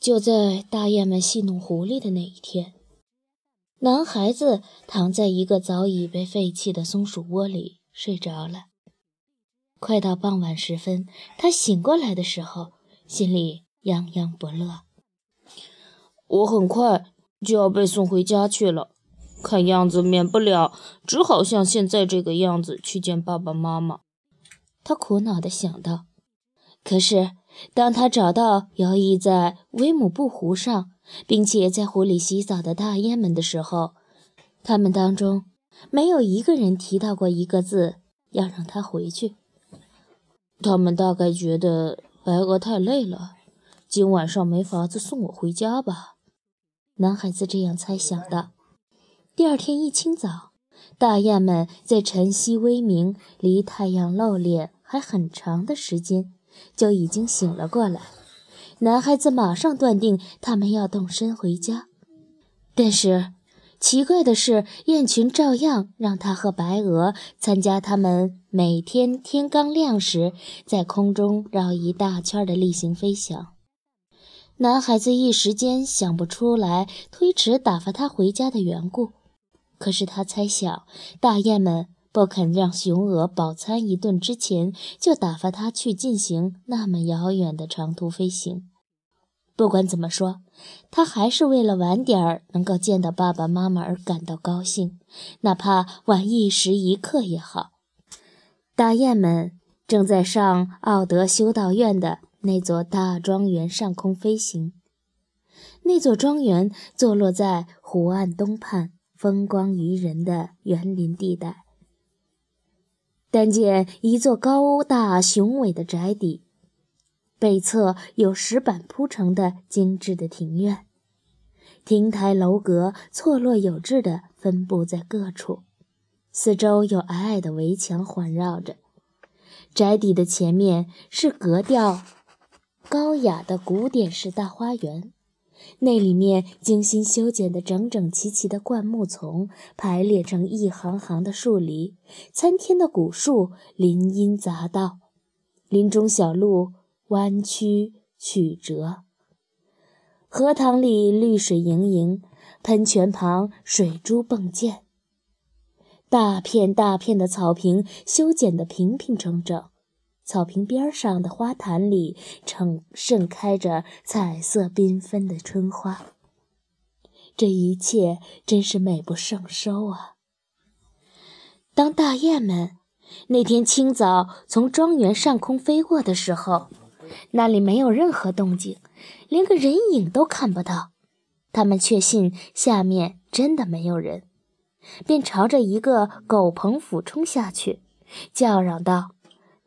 就在大雁们戏弄狐狸的那一天，男孩子躺在一个早已被废弃的松鼠窝里睡着了。快到傍晚时分，他醒过来的时候，心里洋洋不乐。我很快就要被送回家去了，看样子免不了只好像现在这个样子去见爸爸妈妈。他苦恼地想到。可是。当他找到游弋在威姆布湖上，并且在湖里洗澡的大雁们的时候，他们当中没有一个人提到过一个字要让他回去。他们大概觉得白鹅太累了，今晚上没法子送我回家吧？男孩子这样猜想的。第二天一清早，大雁们在晨曦微明、离太阳露脸还很长的时间。就已经醒了过来，男孩子马上断定他们要动身回家。但是奇怪的是，雁群照样让他和白鹅参加他们每天天刚亮时在空中绕一大圈的例行飞翔。男孩子一时间想不出来推迟打发他回家的缘故，可是他猜想大雁们。不肯让雄鹅饱餐一顿之前，就打发他去进行那么遥远的长途飞行。不管怎么说，他还是为了晚点儿能够见到爸爸妈妈而感到高兴，哪怕晚一时一刻也好。大雁们正在上奥德修道院的那座大庄园上空飞行。那座庄园坐落在湖岸东畔，风光宜人的园林地带。但见一座高大雄伟的宅邸，北侧有石板铺成的精致的庭院，亭台楼阁错落有致地分布在各处，四周有矮矮的围墙环绕着。宅邸的前面是格调高雅的古典式大花园。那里面精心修剪的整整齐齐的灌木丛排列成一行行的树篱，参天的古树林荫杂道，林中小路弯曲曲折。荷塘里绿水盈盈，喷泉旁水珠迸溅，大片大片的草坪修剪得平平整整。草坪边上的花坛里，盛盛开着彩色缤纷的春花。这一切真是美不胜收啊！当大雁们那天清早从庄园上空飞过的时候，那里没有任何动静，连个人影都看不到。他们确信下面真的没有人，便朝着一个狗棚俯冲下去，叫嚷道。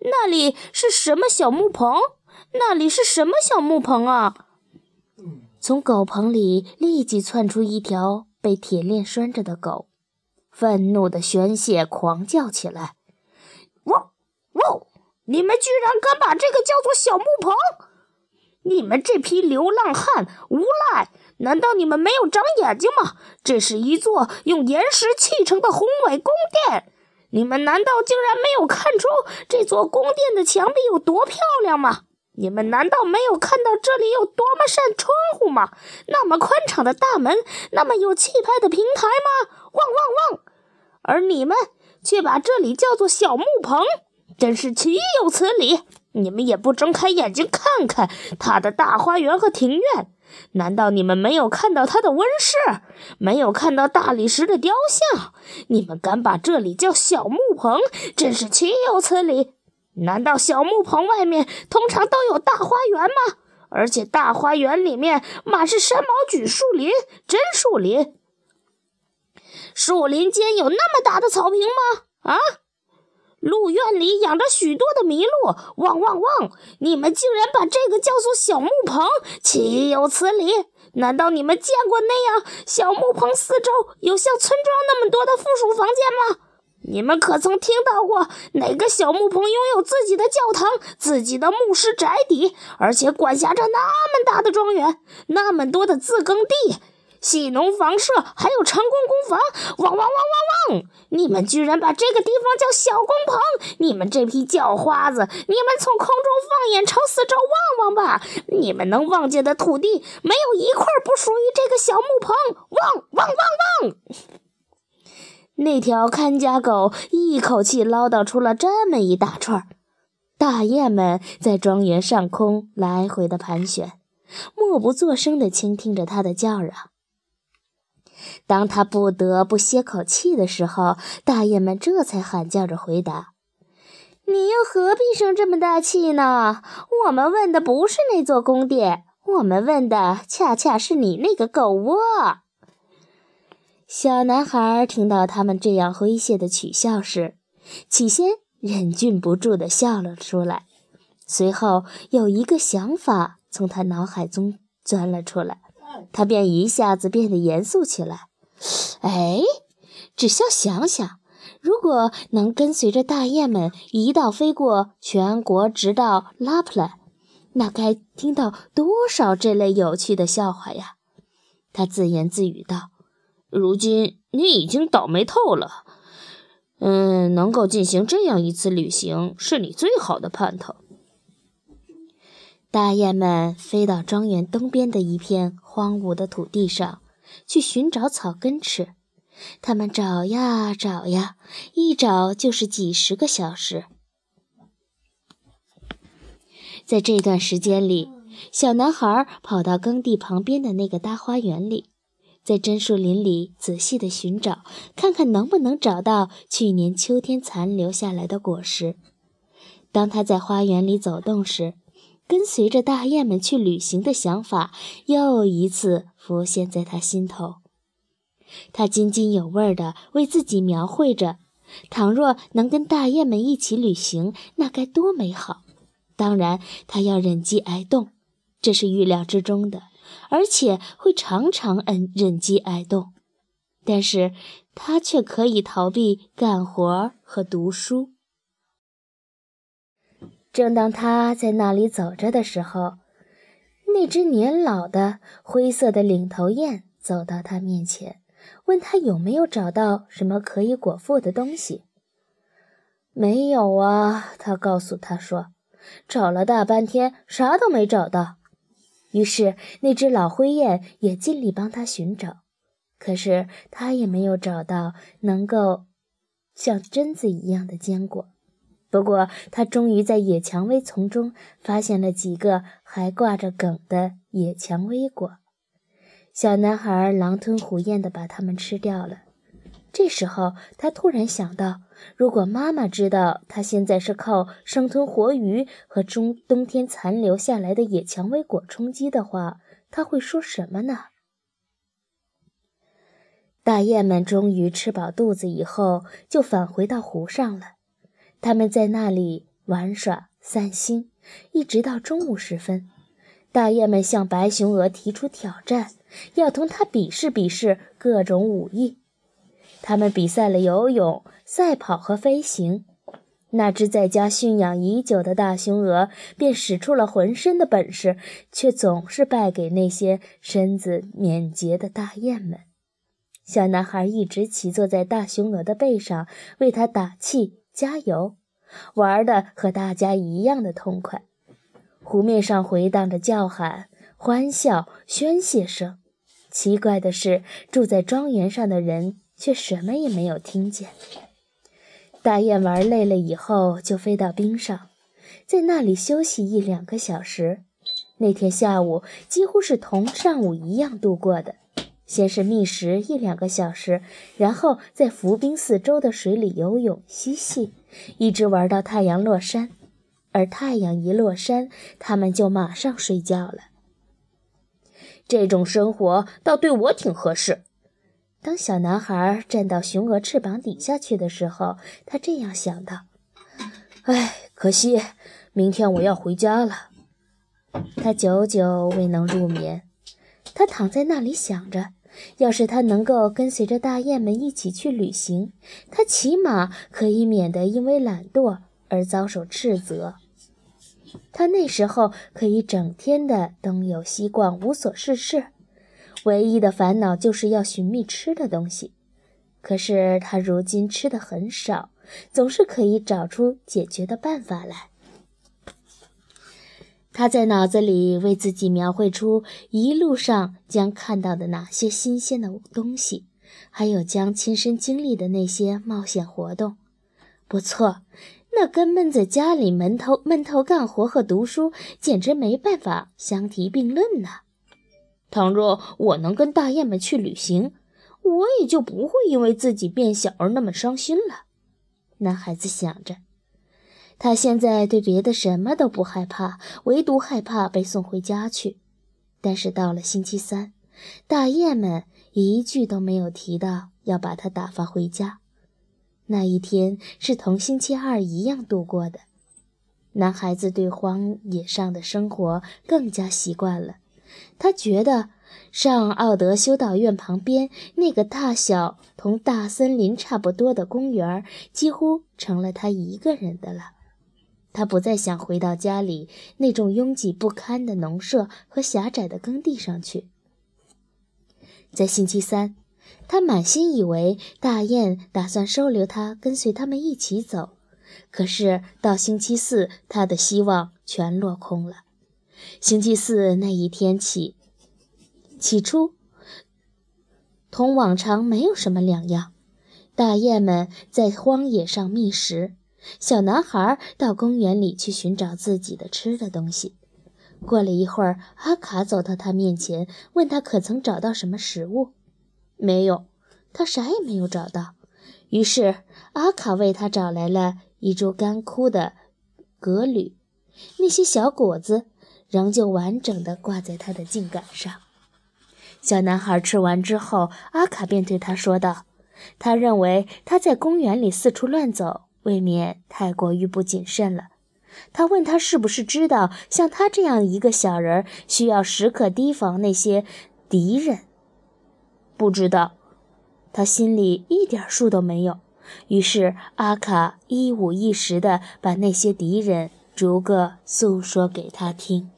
那里是什么小木棚？那里是什么小木棚啊？从狗棚里立即窜出一条被铁链拴着的狗，愤怒的宣泄狂叫起来：“汪汪！你们居然敢把这个叫做小木棚？你们这批流浪汉、无赖！难道你们没有长眼睛吗？这是一座用岩石砌成的宏伟宫殿。”你们难道竟然没有看出这座宫殿的墙壁有多漂亮吗？你们难道没有看到这里有多么扇窗户吗？那么宽敞的大门，那么有气派的平台吗？汪汪汪！而你们却把这里叫做小木棚，真是岂有此理！你们也不睁开眼睛看看他的大花园和庭院。难道你们没有看到他的温室，没有看到大理石的雕像？你们敢把这里叫小木棚，真是岂有此理！难道小木棚外面通常都有大花园吗？而且大花园里面满是山毛榉树林，真树林？树林间有那么大的草坪吗？啊？鹿院里养着许多的麋鹿，汪汪汪！你们竟然把这个叫做小木棚，岂有此理！难道你们见过那样小木棚四周有像村庄那么多的附属房间吗？你们可曾听到过哪个小木棚拥有自己的教堂、自己的牧师宅邸，而且管辖着那么大的庄园、那么多的自耕地？戏农房舍，还有长工工房。汪汪汪汪汪！你们居然把这个地方叫小工棚！你们这批叫花子，你们从空中放眼朝四周望望吧！你们能望见的土地，没有一块不属于这个小木棚！汪汪汪汪！那条看家狗一口气唠叨出了这么一大串。大雁们在庄园上空来回的盘旋，默不作声地倾听着它的叫嚷。当他不得不歇口气的时候，大雁们这才喊叫着回答：“你又何必生这么大气呢？我们问的不是那座宫殿，我们问的恰恰是你那个狗窝。”小男孩听到他们这样诙谐的取笑时，起先。忍俊不住地笑了出来，随后有一个想法从他脑海中钻了出来，他便一下子变得严肃起来。哎，只需要想想，如果能跟随着大雁们一道飞过全国，直到拉普兰，那该听到多少这类有趣的笑话呀！他自言自语道：“如今你已经倒霉透了。”嗯，能够进行这样一次旅行，是你最好的盼头。大雁们飞到庄园东边的一片荒芜的土地上，去寻找草根吃。他们找呀找呀，一找就是几十个小时。在这段时间里，小男孩跑到耕地旁边的那个大花园里。在榛树林里仔细地寻找，看看能不能找到去年秋天残留下来的果实。当他在花园里走动时，跟随着大雁们去旅行的想法又一次浮现在他心头。他津津有味地为自己描绘着：倘若能跟大雁们一起旅行，那该多美好！当然，他要忍饥挨冻，这是预料之中的。而且会常常忍忍饥挨冻，但是他却可以逃避干活和读书。正当他在那里走着的时候，那只年老的灰色的领头雁走到他面前，问他有没有找到什么可以果腹的东西。没有啊，他告诉他说，找了大半天，啥都没找到。于是，那只老灰雁也尽力帮他寻找，可是他也没有找到能够像榛子一样的坚果。不过，他终于在野蔷薇丛中发现了几个还挂着梗的野蔷薇果。小男孩狼吞虎咽地把它们吃掉了。这时候，他突然想到，如果妈妈知道他现在是靠生吞活鱼和中冬天残留下来的野蔷薇果充饥的话，他会说什么呢？大雁们终于吃饱肚子以后，就返回到湖上了。他们在那里玩耍、散心，一直到中午时分。大雁们向白熊鹅提出挑战，要同它比试比试各种武艺。他们比赛了游泳、赛跑和飞行。那只在家驯养已久的大雄鹅便使出了浑身的本事，却总是败给那些身子敏捷的大雁们。小男孩一直骑坐在大雄鹅的背上，为它打气加油，玩的和大家一样的痛快。湖面上回荡着叫喊、欢笑、宣泄声。奇怪的是，住在庄园上的人。却什么也没有听见。大雁玩累了以后，就飞到冰上，在那里休息一两个小时。那天下午几乎是同上午一样度过的。先是觅食一两个小时，然后在浮冰四周的水里游泳嬉戏，一直玩到太阳落山。而太阳一落山，他们就马上睡觉了。这种生活倒对我挺合适。当小男孩站到雄鹅翅膀底下去的时候，他这样想到：“唉，可惜明天我要回家了。”他久久未能入眠。他躺在那里想着：要是他能够跟随着大雁们一起去旅行，他起码可以免得因为懒惰而遭受斥责。他那时候可以整天的东游西逛，无所事事。唯一的烦恼就是要寻觅吃的东西。可是他如今吃的很少，总是可以找出解决的办法来。他在脑子里为自己描绘出一路上将看到的哪些新鲜的东西，还有将亲身经历的那些冒险活动。不错，那跟闷在家里闷头闷头干活和读书简直没办法相提并论呢。倘若我能跟大雁们去旅行，我也就不会因为自己变小而那么伤心了。男孩子想着。他现在对别的什么都不害怕，唯独害怕被送回家去。但是到了星期三，大雁们一句都没有提到要把他打发回家。那一天是同星期二一样度过的。男孩子对荒野上的生活更加习惯了。他觉得上奥德修道院旁边那个大小同大森林差不多的公园，几乎成了他一个人的了。他不再想回到家里那种拥挤不堪的农舍和狭窄的耕地上去。在星期三，他满心以为大雁打算收留他，跟随他们一起走。可是到星期四，他的希望全落空了。星期四那一天起，起初同往常没有什么两样，大雁们在荒野上觅食。小男孩到公园里去寻找自己的吃的东西。过了一会儿，阿卡走到他面前，问他可曾找到什么食物。没有，他啥也没有找到。于是阿卡为他找来了一株干枯的葛缕，那些小果子仍旧完整的挂在他的茎杆上。小男孩吃完之后，阿卡便对他说道：“他认为他在公园里四处乱走。”未免太过于不谨慎了。他问他是不是知道，像他这样一个小人儿，需要时刻提防那些敌人。不知道，他心里一点数都没有。于是阿卡一五一十地把那些敌人逐个诉说给他听。